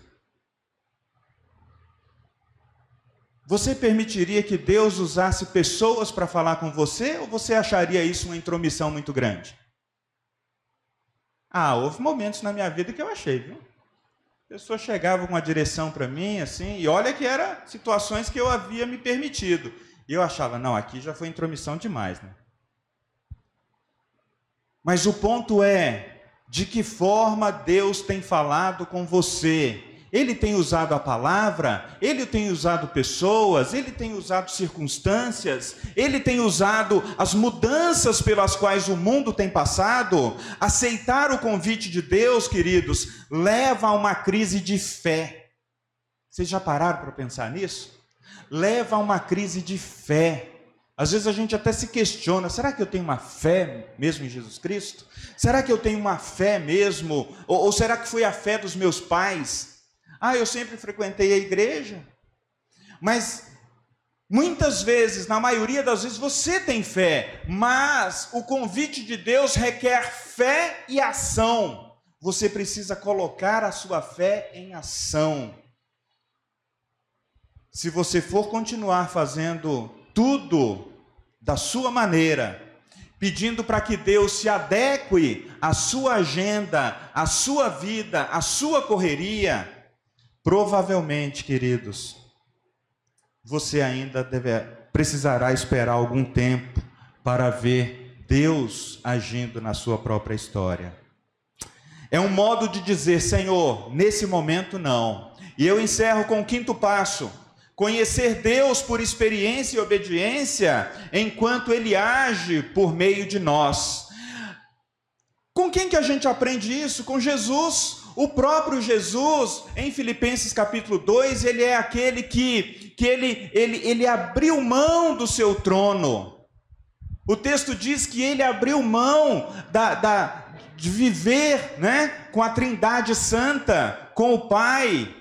Você permitiria que Deus usasse pessoas para falar com você ou você acharia isso uma intromissão muito grande? Ah, houve momentos na minha vida que eu achei, viu? A pessoa chegava com uma direção para mim, assim, e olha que eram situações que eu havia me permitido. E eu achava, não, aqui já foi intromissão demais, né? Mas o ponto é, de que forma Deus tem falado com você. Ele tem usado a palavra, ele tem usado pessoas, ele tem usado circunstâncias, ele tem usado as mudanças pelas quais o mundo tem passado. Aceitar o convite de Deus, queridos, leva a uma crise de fé. Vocês já pararam para pensar nisso? Leva a uma crise de fé. Às vezes a gente até se questiona: será que eu tenho uma fé mesmo em Jesus Cristo? Será que eu tenho uma fé mesmo? Ou, ou, será que foi a fé dos meus pais? Ah, eu sempre frequentei a igreja. Mas muitas vezes, na maioria das vezes, você tem fé, mas o convite de Deus requer fé e ação. Você precisa colocar a sua fé em ação. Se você for continuar fazendo tudo da sua maneira, pedindo para que Deus se adeque à sua agenda, à sua vida, à sua correria, provavelmente, queridos, você ainda deve, precisará esperar algum tempo para ver Deus agindo na sua própria história. É um modo de dizer, Senhor, nesse momento não. E eu encerro com o quinto passo Conhecer Deus por experiência e obediência, enquanto Ele age por meio de nós. Com quem que a gente aprende isso? Com Jesus. O próprio Jesus, em Filipenses capítulo 2, ele é aquele que, que ele, ele, ele abriu mão do seu trono. O texto diz que ele abriu mão da, da, de viver né, com a Trindade Santa, com o Pai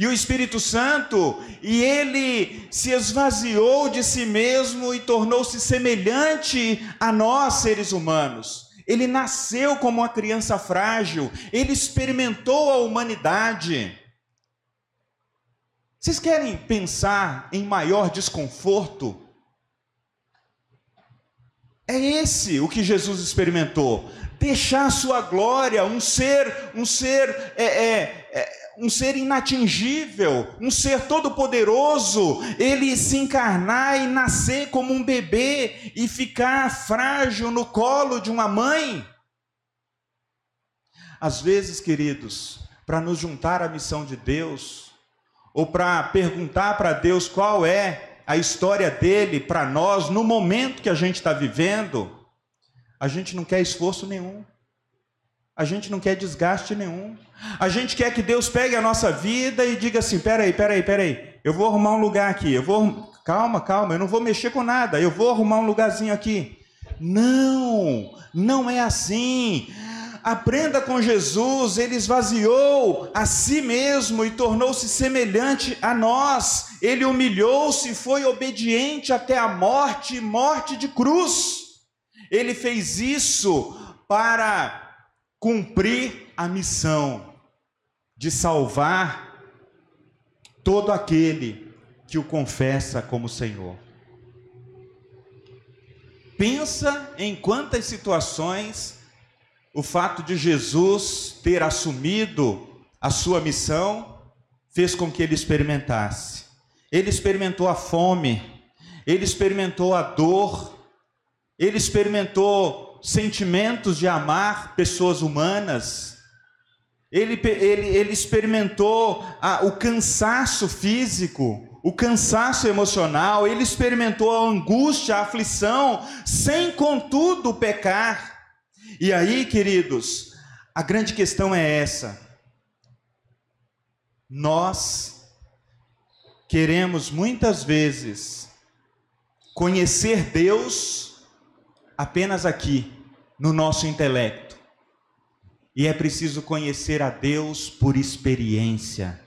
e o Espírito Santo, e ele se esvaziou de si mesmo e tornou-se semelhante a nós, seres humanos. Ele nasceu como uma criança frágil, ele experimentou a humanidade. Vocês querem pensar em maior desconforto? É esse o que Jesus experimentou. Deixar sua glória, um ser, um ser é, é, é um ser inatingível, um ser todo-poderoso, ele se encarnar e nascer como um bebê e ficar frágil no colo de uma mãe. Às vezes, queridos, para nos juntar à missão de Deus, ou para perguntar para Deus qual é a história dele para nós no momento que a gente está vivendo, a gente não quer esforço nenhum. A gente não quer desgaste nenhum. A gente quer que Deus pegue a nossa vida e diga assim: peraí, peraí, peraí, eu vou arrumar um lugar aqui. Eu vou. Calma, calma, eu não vou mexer com nada. Eu vou arrumar um lugarzinho aqui. Não, não é assim. Aprenda com Jesus, ele esvaziou a si mesmo e tornou-se semelhante a nós. Ele humilhou-se, foi obediente até a morte morte de cruz. Ele fez isso para cumprir a missão de salvar todo aquele que o confessa como Senhor. Pensa em quantas situações o fato de Jesus ter assumido a sua missão fez com que ele experimentasse. Ele experimentou a fome, ele experimentou a dor, ele experimentou sentimentos de amar pessoas humanas, ele, ele, ele experimentou a, o cansaço físico, o cansaço emocional, ele experimentou a angústia, a aflição, sem contudo pecar. E aí, queridos, a grande questão é essa. Nós queremos muitas vezes conhecer Deus apenas aqui, no nosso intelecto. E é preciso conhecer a Deus por experiência.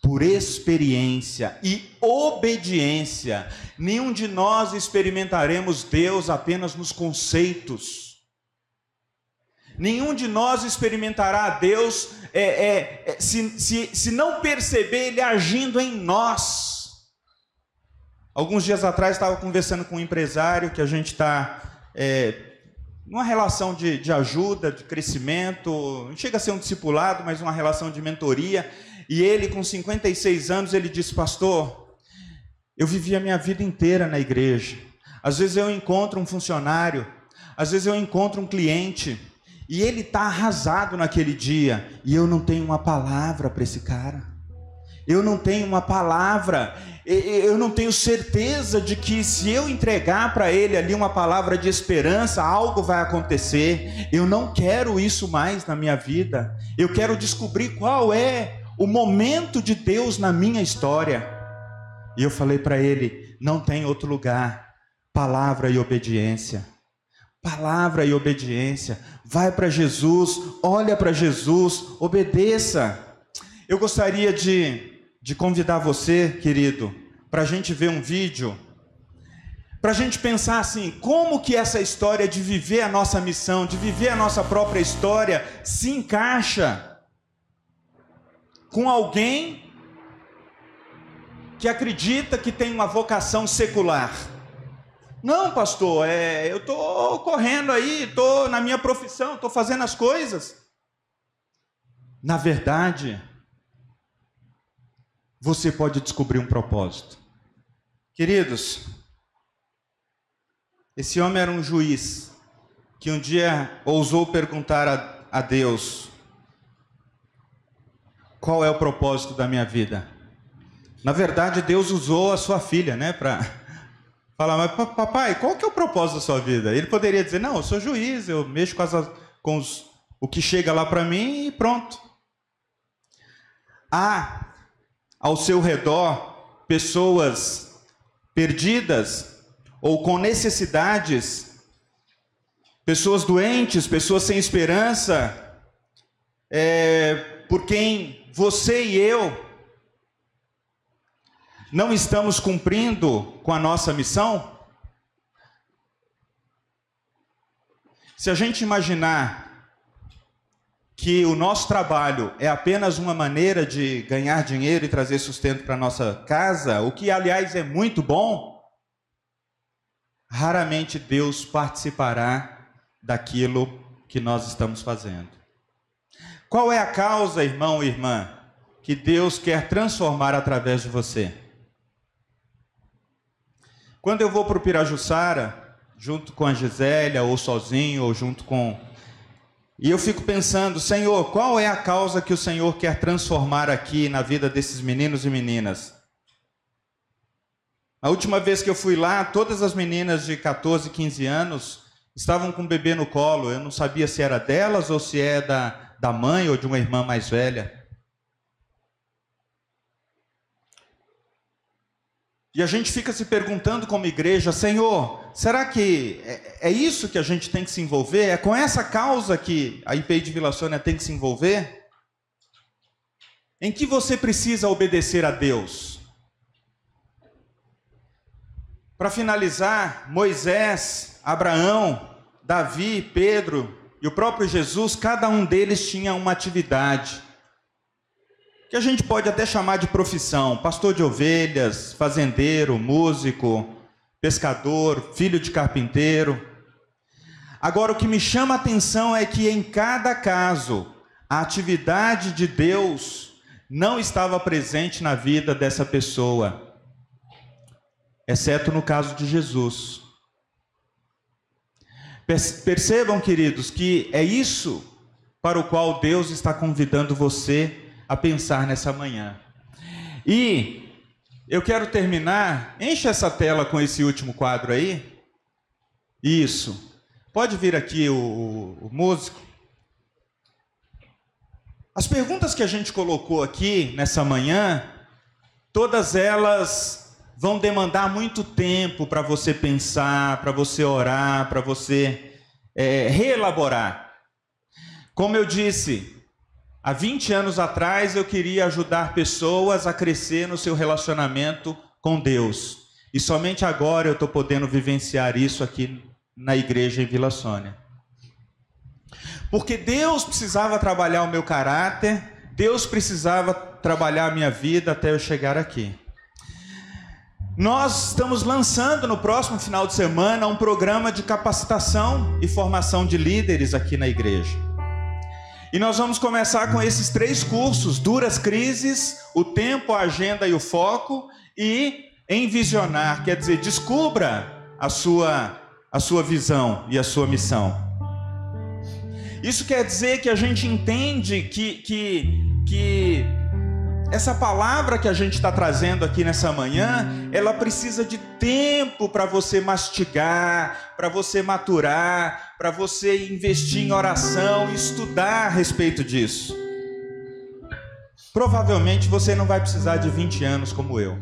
Por experiência e obediência. Nenhum de nós experimentaremos Deus apenas nos conceitos. Nenhum de nós experimentará Deus é, é, é, se, se, se não perceber Ele agindo em nós. Alguns dias atrás estava conversando com um empresário que a gente está é, uma relação de, de ajuda, de crescimento, não chega a ser um discipulado, mas uma relação de mentoria. E ele, com 56 anos, ele disse: Pastor, eu vivi a minha vida inteira na igreja. Às vezes eu encontro um funcionário, às vezes eu encontro um cliente, e ele está arrasado naquele dia, e eu não tenho uma palavra para esse cara. Eu não tenho uma palavra eu não tenho certeza de que se eu entregar para ele ali uma palavra de esperança, algo vai acontecer. Eu não quero isso mais na minha vida. Eu quero descobrir qual é o momento de Deus na minha história. E eu falei para ele: não tem outro lugar. Palavra e obediência. Palavra e obediência. Vai para Jesus, olha para Jesus, obedeça. Eu gostaria de de convidar você, querido, para a gente ver um vídeo, para a gente pensar assim, como que essa história de viver a nossa missão, de viver a nossa própria história, se encaixa com alguém que acredita que tem uma vocação secular. Não, pastor, é, eu estou correndo aí, estou na minha profissão, estou fazendo as coisas. Na verdade, você pode descobrir um propósito. Queridos, esse homem era um juiz que um dia ousou perguntar a, a Deus: qual é o propósito da minha vida? Na verdade, Deus usou a sua filha, né, para falar, mas papai, qual que é o propósito da sua vida? Ele poderia dizer, não, eu sou juiz, eu mexo com, as, com os, o que chega lá para mim e pronto. Há ao seu redor pessoas perdidas ou com necessidades, pessoas doentes, pessoas sem esperança, é, por quem você e eu não estamos cumprindo com a nossa missão? Se a gente imaginar que o nosso trabalho é apenas uma maneira de ganhar dinheiro e trazer sustento para nossa casa, o que aliás é muito bom, raramente Deus participará daquilo que nós estamos fazendo. Qual é a causa, irmão e irmã, que Deus quer transformar através de você? Quando eu vou para o Pirajussara, junto com a Gisélia, ou sozinho, ou junto com. E eu fico pensando, Senhor, qual é a causa que o Senhor quer transformar aqui na vida desses meninos e meninas? A última vez que eu fui lá, todas as meninas de 14, 15 anos estavam com o bebê no colo. Eu não sabia se era delas ou se é da, da mãe ou de uma irmã mais velha. E a gente fica se perguntando como igreja, Senhor, será que é, é, isso que a gente tem que se envolver? É com essa causa que a IPI de Vila Sônia tem que se envolver? Em que você precisa obedecer a Deus? Para finalizar, Moisés, Abraão, Davi, Pedro e o próprio Jesus, cada um deles tinha uma atividade que a gente pode até chamar de profissão: pastor de ovelhas, fazendeiro, músico, pescador, filho de carpinteiro. Agora, o que me chama a atenção é que em cada caso, a atividade de Deus não estava presente na vida dessa pessoa, exceto no caso de Jesus. Percebam, queridos, que é isso para o qual Deus está convidando você a pensar nessa manhã. E eu quero terminar, enche essa tela com esse último quadro aí. Isso. Pode vir aqui o, o, músico. As perguntas que a gente colocou aqui nessa manhã, todas elas vão demandar muito tempo para você pensar, para você orar, para você é, reelaborar. Como eu disse, Há 20 anos atrás eu queria ajudar pessoas a crescer no seu relacionamento com Deus. E somente agora eu estou podendo vivenciar isso aqui na igreja em Vila Sônia. Porque Deus precisava trabalhar o meu caráter, Deus precisava trabalhar a minha vida até eu chegar aqui. Nós estamos lançando no próximo final de semana um programa de capacitação e formação de líderes aqui na igreja. E nós vamos começar com esses três cursos: Duras Crises, O Tempo, a Agenda e o Foco, e Envisionar, quer dizer, descubra a sua, a sua visão e a sua missão. Isso quer dizer que a gente entende que, que, que essa palavra que a gente está trazendo aqui nessa manhã, ela precisa de tempo para você mastigar, para você maturar, para você investir em oração, estudar a respeito disso. Provavelmente você não vai precisar de 20 anos como eu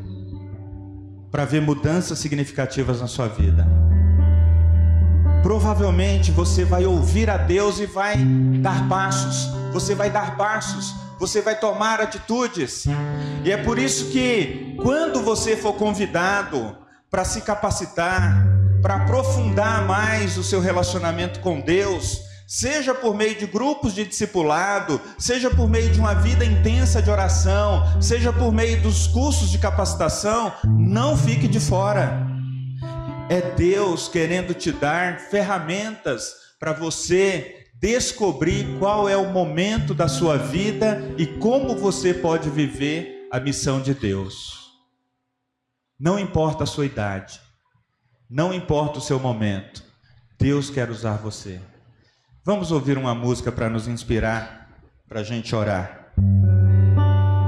para ver mudanças significativas na sua vida. Provavelmente você vai ouvir a Deus e vai dar passos. Você vai dar passos você vai tomar atitudes. E é por isso que, quando você for convidado para se capacitar, para aprofundar mais o seu relacionamento com Deus, seja por meio de grupos de discipulado, seja por meio de uma vida intensa de oração, seja por meio dos cursos de capacitação, não fique de fora. É Deus querendo te dar ferramentas para você descobrir qual é o momento da sua vida e como você pode viver a missão de Deus. Não importa a sua idade, não importa o seu momento, Deus quer usar você. Vamos ouvir uma música para nos inspirar, para a gente orar.